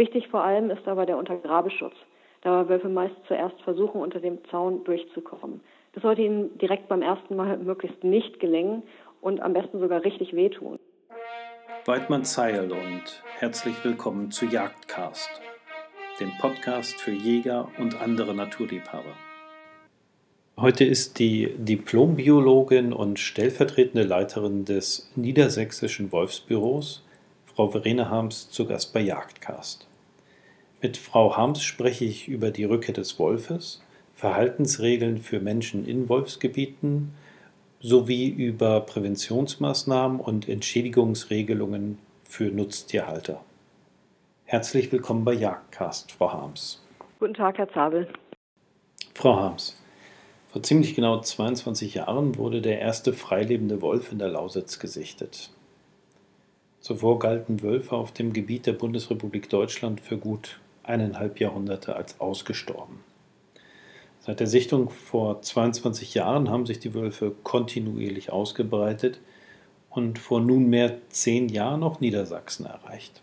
Wichtig vor allem ist aber der Untergrabeschutz, da Wölfe meist zuerst versuchen, unter dem Zaun durchzukommen. Das sollte ihnen direkt beim ersten Mal möglichst nicht gelingen und am besten sogar richtig wehtun. Weidmann Zeil und herzlich willkommen zu Jagdcast, dem Podcast für Jäger und andere Naturliebhaber. Heute ist die Diplombiologin und stellvertretende Leiterin des Niedersächsischen Wolfsbüros, Frau Verena Harms, zu Gast bei Jagdcast. Mit Frau Harms spreche ich über die Rückkehr des Wolfes, Verhaltensregeln für Menschen in Wolfsgebieten sowie über Präventionsmaßnahmen und Entschädigungsregelungen für Nutztierhalter. Herzlich willkommen bei Jagdcast, Frau Harms. Guten Tag, Herr Zabel. Frau Harms, vor ziemlich genau 22 Jahren wurde der erste freilebende Wolf in der Lausitz gesichtet. Zuvor galten Wölfe auf dem Gebiet der Bundesrepublik Deutschland für gut eineinhalb Jahrhunderte als ausgestorben. Seit der Sichtung vor 22 Jahren haben sich die Wölfe kontinuierlich ausgebreitet und vor nunmehr zehn Jahren auch Niedersachsen erreicht.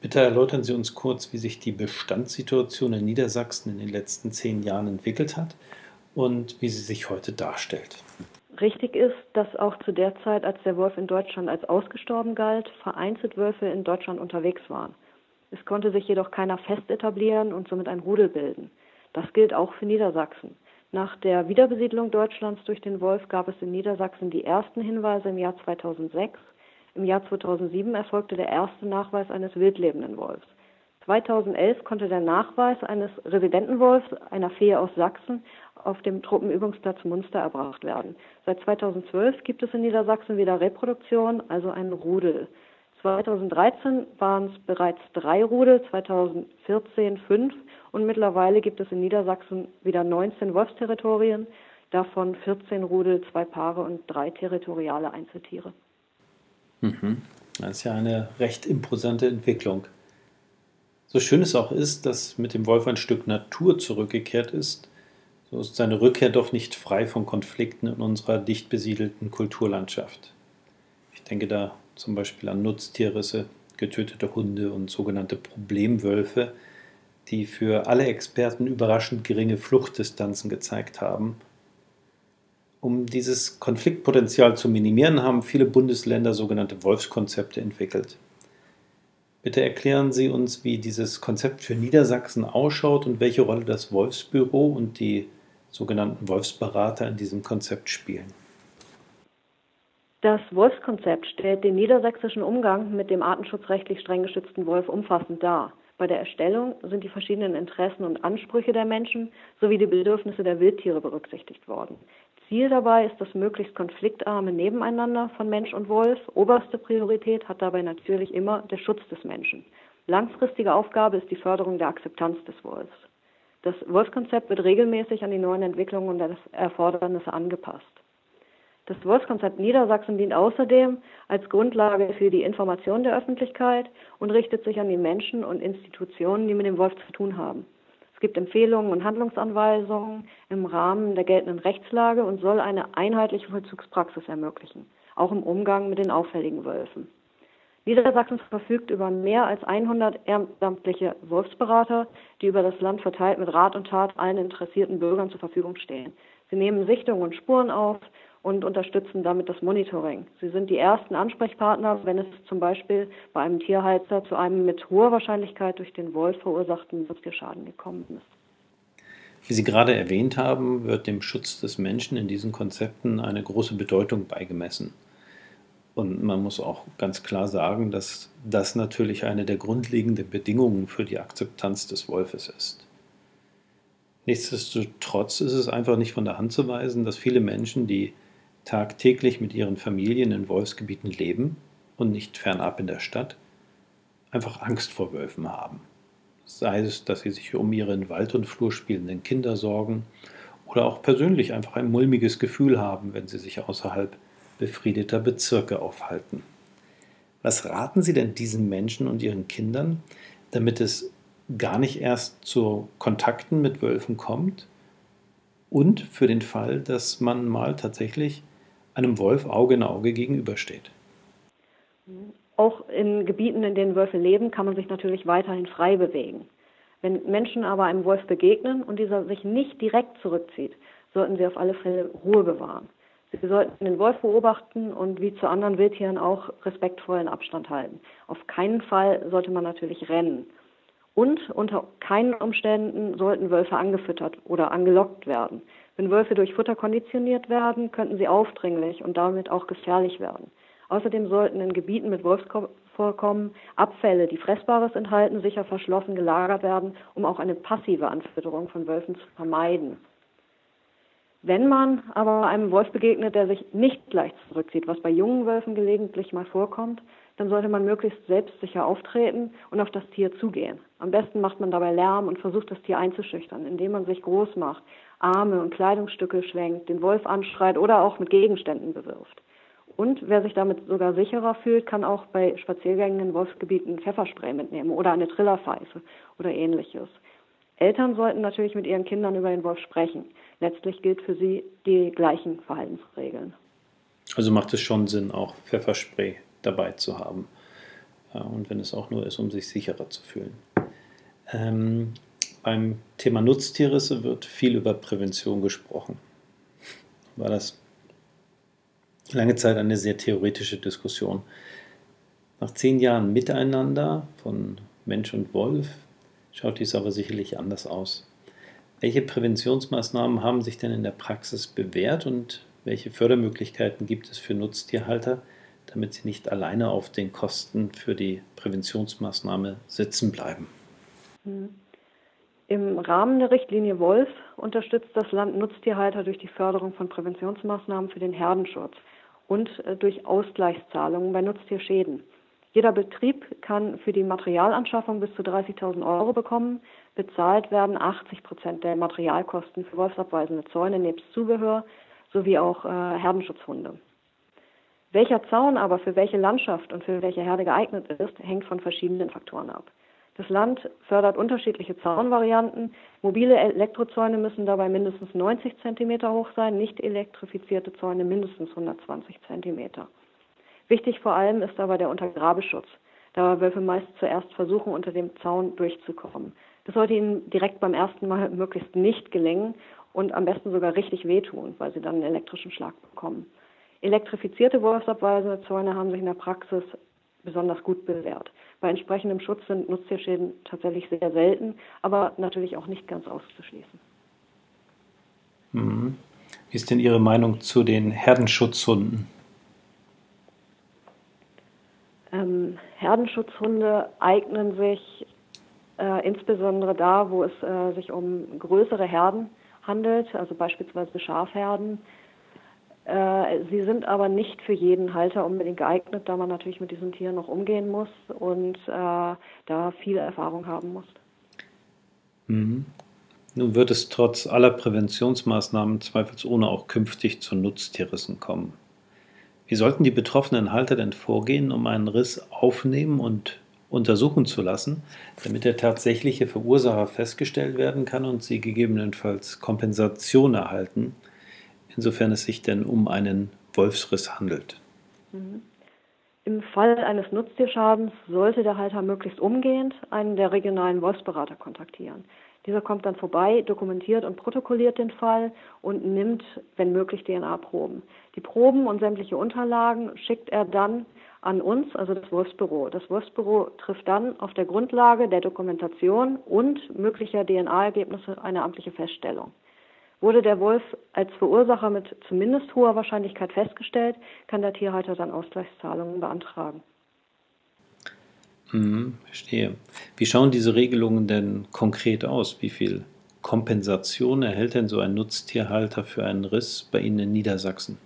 Bitte erläutern Sie uns kurz, wie sich die Bestandssituation in Niedersachsen in den letzten zehn Jahren entwickelt hat und wie sie sich heute darstellt. Richtig ist, dass auch zu der Zeit, als der Wolf in Deutschland als ausgestorben galt, vereinzelt Wölfe in Deutschland unterwegs waren. Es konnte sich jedoch keiner fest etablieren und somit ein Rudel bilden. Das gilt auch für Niedersachsen. Nach der Wiederbesiedlung Deutschlands durch den Wolf gab es in Niedersachsen die ersten Hinweise im Jahr 2006. Im Jahr 2007 erfolgte der erste Nachweis eines wildlebenden Wolfs. 2011 konnte der Nachweis eines Residentenwolfs, einer Fee aus Sachsen, auf dem Truppenübungsplatz Munster erbracht werden. Seit 2012 gibt es in Niedersachsen wieder Reproduktion, also ein Rudel. 2013 waren es bereits drei Rudel, 2014 fünf und mittlerweile gibt es in Niedersachsen wieder 19 Wolfsterritorien, davon 14 Rudel, zwei Paare und drei territoriale Einzeltiere. Mhm. Das ist ja eine recht imposante Entwicklung. So schön es auch ist, dass mit dem Wolf ein Stück Natur zurückgekehrt ist, so ist seine Rückkehr doch nicht frei von Konflikten in unserer dicht besiedelten Kulturlandschaft. Ich denke da zum Beispiel an Nutztierrisse, getötete Hunde und sogenannte Problemwölfe, die für alle Experten überraschend geringe Fluchtdistanzen gezeigt haben. Um dieses Konfliktpotenzial zu minimieren, haben viele Bundesländer sogenannte Wolfskonzepte entwickelt. Bitte erklären Sie uns, wie dieses Konzept für Niedersachsen ausschaut und welche Rolle das Wolfsbüro und die sogenannten Wolfsberater in diesem Konzept spielen. Das Wolfskonzept stellt den niedersächsischen Umgang mit dem artenschutzrechtlich streng geschützten Wolf umfassend dar. Bei der Erstellung sind die verschiedenen Interessen und Ansprüche der Menschen sowie die Bedürfnisse der Wildtiere berücksichtigt worden. Ziel dabei ist das möglichst konfliktarme Nebeneinander von Mensch und Wolf. Oberste Priorität hat dabei natürlich immer der Schutz des Menschen. Langfristige Aufgabe ist die Förderung der Akzeptanz des Wolfs. Das Wolfskonzept wird regelmäßig an die neuen Entwicklungen und Erfordernisse angepasst. Das Wolfskonzept Niedersachsen dient außerdem als Grundlage für die Information der Öffentlichkeit und richtet sich an die Menschen und Institutionen, die mit dem Wolf zu tun haben gibt Empfehlungen und Handlungsanweisungen im Rahmen der geltenden Rechtslage und soll eine einheitliche Vollzugspraxis ermöglichen, auch im Umgang mit den auffälligen Wölfen. Niedersachsen verfügt über mehr als 100 ehrenamtliche Wolfsberater, die über das Land verteilt mit Rat und Tat allen interessierten Bürgern zur Verfügung stehen. Sie nehmen Sichtungen und Spuren auf, und unterstützen damit das Monitoring. Sie sind die ersten Ansprechpartner, wenn es zum Beispiel bei einem Tierhalter zu einem mit hoher Wahrscheinlichkeit durch den Wolf verursachten Nutztierschaden gekommen ist. Wie Sie gerade erwähnt haben, wird dem Schutz des Menschen in diesen Konzepten eine große Bedeutung beigemessen. Und man muss auch ganz klar sagen, dass das natürlich eine der grundlegenden Bedingungen für die Akzeptanz des Wolfes ist. Nichtsdestotrotz ist es einfach nicht von der Hand zu weisen, dass viele Menschen, die tagtäglich mit ihren Familien in Wolfsgebieten leben und nicht fernab in der Stadt, einfach Angst vor Wölfen haben. Sei es, dass sie sich um ihre in Wald und Flur spielenden Kinder sorgen oder auch persönlich einfach ein mulmiges Gefühl haben, wenn sie sich außerhalb befriedeter Bezirke aufhalten. Was raten Sie denn diesen Menschen und ihren Kindern, damit es gar nicht erst zu Kontakten mit Wölfen kommt und für den Fall, dass man mal tatsächlich einem Wolf Auge in Auge gegenübersteht. Auch in Gebieten, in denen Wölfe leben, kann man sich natürlich weiterhin frei bewegen. Wenn Menschen aber einem Wolf begegnen und dieser sich nicht direkt zurückzieht, sollten sie auf alle Fälle Ruhe bewahren. Sie sollten den Wolf beobachten und wie zu anderen Wildtieren auch respektvollen Abstand halten. Auf keinen Fall sollte man natürlich rennen. Und unter keinen Umständen sollten Wölfe angefüttert oder angelockt werden. Wenn Wölfe durch Futter konditioniert werden, könnten sie aufdringlich und damit auch gefährlich werden. Außerdem sollten in Gebieten mit Wolfsvorkommen Abfälle, die Fressbares enthalten, sicher verschlossen gelagert werden, um auch eine passive Anfütterung von Wölfen zu vermeiden. Wenn man aber einem Wolf begegnet, der sich nicht leicht zurückzieht, was bei jungen Wölfen gelegentlich mal vorkommt, dann sollte man möglichst selbstsicher auftreten und auf das Tier zugehen. Am besten macht man dabei Lärm und versucht das Tier einzuschüchtern, indem man sich groß macht, Arme und Kleidungsstücke schwenkt, den Wolf anschreit oder auch mit Gegenständen bewirft. Und wer sich damit sogar sicherer fühlt, kann auch bei Spaziergängen in Wolfsgebieten Pfefferspray mitnehmen oder eine Trillerpfeife oder ähnliches. Eltern sollten natürlich mit ihren Kindern über den Wolf sprechen. Letztlich gilt für sie die gleichen Verhaltensregeln. Also macht es schon Sinn, auch Pfefferspray dabei zu haben. Und wenn es auch nur ist, um sich sicherer zu fühlen. Ähm, beim Thema Nutztierrisse wird viel über Prävention gesprochen. War das lange Zeit eine sehr theoretische Diskussion. Nach zehn Jahren Miteinander von Mensch und Wolf schaut dies aber sicherlich anders aus. Welche Präventionsmaßnahmen haben sich denn in der Praxis bewährt und welche Fördermöglichkeiten gibt es für Nutztierhalter, damit sie nicht alleine auf den Kosten für die Präventionsmaßnahme sitzen bleiben? Hm. Im Rahmen der Richtlinie Wolf unterstützt das Land Nutztierhalter durch die Förderung von Präventionsmaßnahmen für den Herdenschutz und äh, durch Ausgleichszahlungen bei Nutztierschäden. Jeder Betrieb kann für die Materialanschaffung bis zu 30.000 Euro bekommen. Bezahlt werden 80 Prozent der Materialkosten für wolfsabweisende Zäune nebst Zubehör sowie auch äh, Herdenschutzhunde. Welcher Zaun aber für welche Landschaft und für welche Herde geeignet ist, hängt von verschiedenen Faktoren ab. Das Land fördert unterschiedliche Zaunvarianten. Mobile Elektrozäune müssen dabei mindestens 90 cm hoch sein, nicht elektrifizierte Zäune mindestens 120 cm. Wichtig vor allem ist aber der Untergrabeschutz, da Wölfe meist zuerst versuchen, unter dem Zaun durchzukommen. Das sollte ihnen direkt beim ersten Mal möglichst nicht gelingen und am besten sogar richtig wehtun, weil sie dann einen elektrischen Schlag bekommen. Elektrifizierte wolfsabweisende Zäune haben sich in der Praxis besonders gut bewährt. Bei entsprechendem Schutz sind Nutztierschäden tatsächlich sehr selten, aber natürlich auch nicht ganz auszuschließen. Mhm. Wie ist denn Ihre Meinung zu den Herdenschutzhunden? Ähm, Herdenschutzhunde eignen sich äh, insbesondere da, wo es äh, sich um größere Herden handelt, also beispielsweise Schafherden sie sind aber nicht für jeden Halter unbedingt geeignet, da man natürlich mit diesen Tieren noch umgehen muss und äh, da viel Erfahrung haben muss. Mhm. Nun wird es trotz aller Präventionsmaßnahmen zweifelsohne auch künftig zu Nutztierrissen kommen. Wie sollten die betroffenen Halter denn vorgehen, um einen Riss aufnehmen und untersuchen zu lassen, damit der tatsächliche Verursacher festgestellt werden kann und sie gegebenenfalls Kompensation erhalten, insofern es sich denn um einen Wolfsriss handelt. Mhm. Im Fall eines Nutztierschadens sollte der Halter möglichst umgehend einen der regionalen Wolfsberater kontaktieren. Dieser kommt dann vorbei, dokumentiert und protokolliert den Fall und nimmt, wenn möglich, DNA-Proben. Die Proben und sämtliche Unterlagen schickt er dann an uns, also das Wolfsbüro. Das Wolfsbüro trifft dann auf der Grundlage der Dokumentation und möglicher DNA-Ergebnisse eine amtliche Feststellung. Wurde der Wolf als Verursacher mit zumindest hoher Wahrscheinlichkeit festgestellt, kann der Tierhalter dann Ausgleichszahlungen beantragen. Hm, verstehe. Wie schauen diese Regelungen denn konkret aus? Wie viel Kompensation erhält denn so ein Nutztierhalter für einen Riss bei Ihnen in Niedersachsen?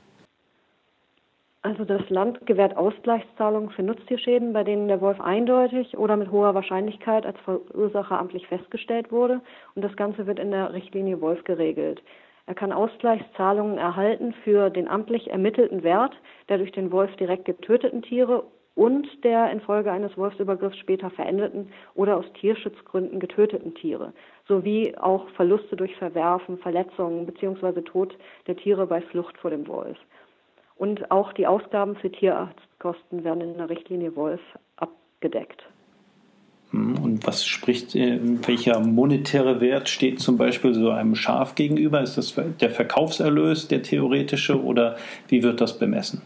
Also das Land gewährt Ausgleichszahlungen für Nutztierschäden, bei denen der Wolf eindeutig oder mit hoher Wahrscheinlichkeit als Verursacher amtlich festgestellt wurde. Und das Ganze wird in der Richtlinie Wolf geregelt. Er kann Ausgleichszahlungen erhalten für den amtlich ermittelten Wert der durch den Wolf direkt getöteten Tiere und der infolge eines Wolfsübergriffs später verendeten oder aus Tierschutzgründen getöteten Tiere, sowie auch Verluste durch Verwerfen, Verletzungen bzw. Tod der Tiere bei Flucht vor dem Wolf. Und auch die Ausgaben für Tierarztkosten werden in der Richtlinie Wolf abgedeckt. Hm, und was spricht, äh, welcher monetäre Wert steht zum Beispiel so einem Schaf gegenüber? Ist das der Verkaufserlös, der theoretische, oder wie wird das bemessen?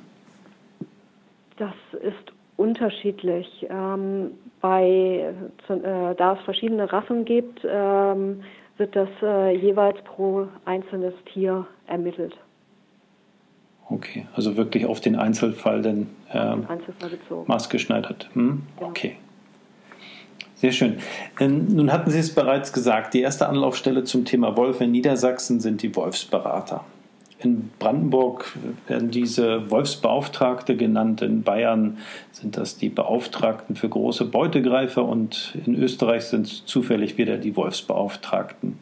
Das ist unterschiedlich. Ähm, bei, äh, da es verschiedene Rassen gibt, ähm, wird das äh, jeweils pro einzelnes Tier ermittelt. Okay, also wirklich auf den Einzelfall denn ähm, Einzelfall maßgeschneidert. Hm? Genau. Okay. Sehr schön. Ähm, nun hatten Sie es bereits gesagt, die erste Anlaufstelle zum Thema Wolf in Niedersachsen sind die Wolfsberater. In Brandenburg werden diese Wolfsbeauftragte genannt, in Bayern sind das die Beauftragten für große Beutegreifer und in Österreich sind es zufällig wieder die Wolfsbeauftragten.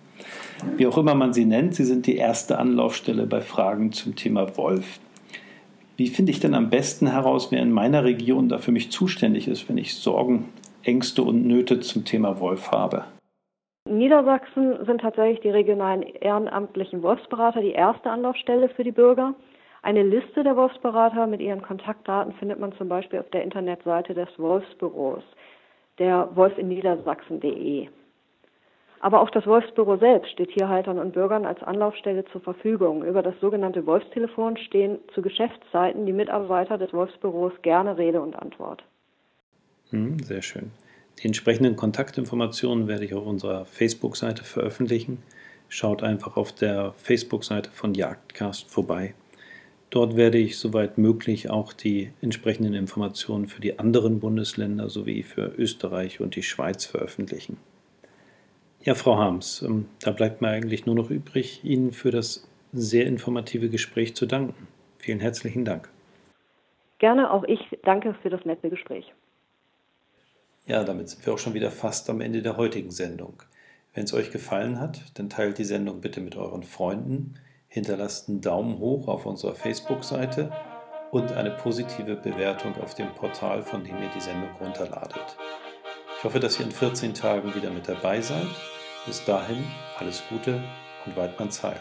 Wie auch immer man sie nennt, sie sind die erste Anlaufstelle bei Fragen zum Thema Wolf. Wie finde ich denn am besten heraus, wer in meiner Region da für mich zuständig ist, wenn ich Sorgen, Ängste und Nöte zum Thema Wolf habe? In Niedersachsen sind tatsächlich die regionalen ehrenamtlichen Wolfsberater die erste Anlaufstelle für die Bürger. Eine Liste der Wolfsberater mit ihren Kontaktdaten findet man zum Beispiel auf der Internetseite des Wolfsbüros, der wolfinniedersachsen.de. Aber auch das Wolfsbüro selbst steht Tierhaltern und Bürgern als Anlaufstelle zur Verfügung. Über das sogenannte Wolfstelefon stehen zu Geschäftszeiten die Mitarbeiter des Wolfsbüros gerne Rede und Antwort. Hm, sehr schön. Die entsprechenden Kontaktinformationen werde ich auf unserer Facebook-Seite veröffentlichen. Schaut einfach auf der Facebook-Seite von Jagdcast vorbei. Dort werde ich soweit möglich auch die entsprechenden Informationen für die anderen Bundesländer sowie für Österreich und die Schweiz veröffentlichen. Ja, Frau Harms, ähm, da bleibt mir eigentlich nur noch übrig, Ihnen für das sehr informative Gespräch zu danken. Vielen herzlichen Dank. Gerne, auch ich danke für das nette Gespräch. Ja, damit sind wir auch schon wieder fast am Ende der heutigen Sendung. Wenn es euch gefallen hat, dann teilt die Sendung bitte mit euren Freunden, hinterlasst einen Daumen hoch auf unserer Facebook-Seite und eine positive Bewertung auf dem Portal, von dem ihr die Sendung runterladet. Ich hoffe, dass ihr in 14 Tagen wieder mit dabei seid. Bis dahin alles Gute und Weidmanns Heil.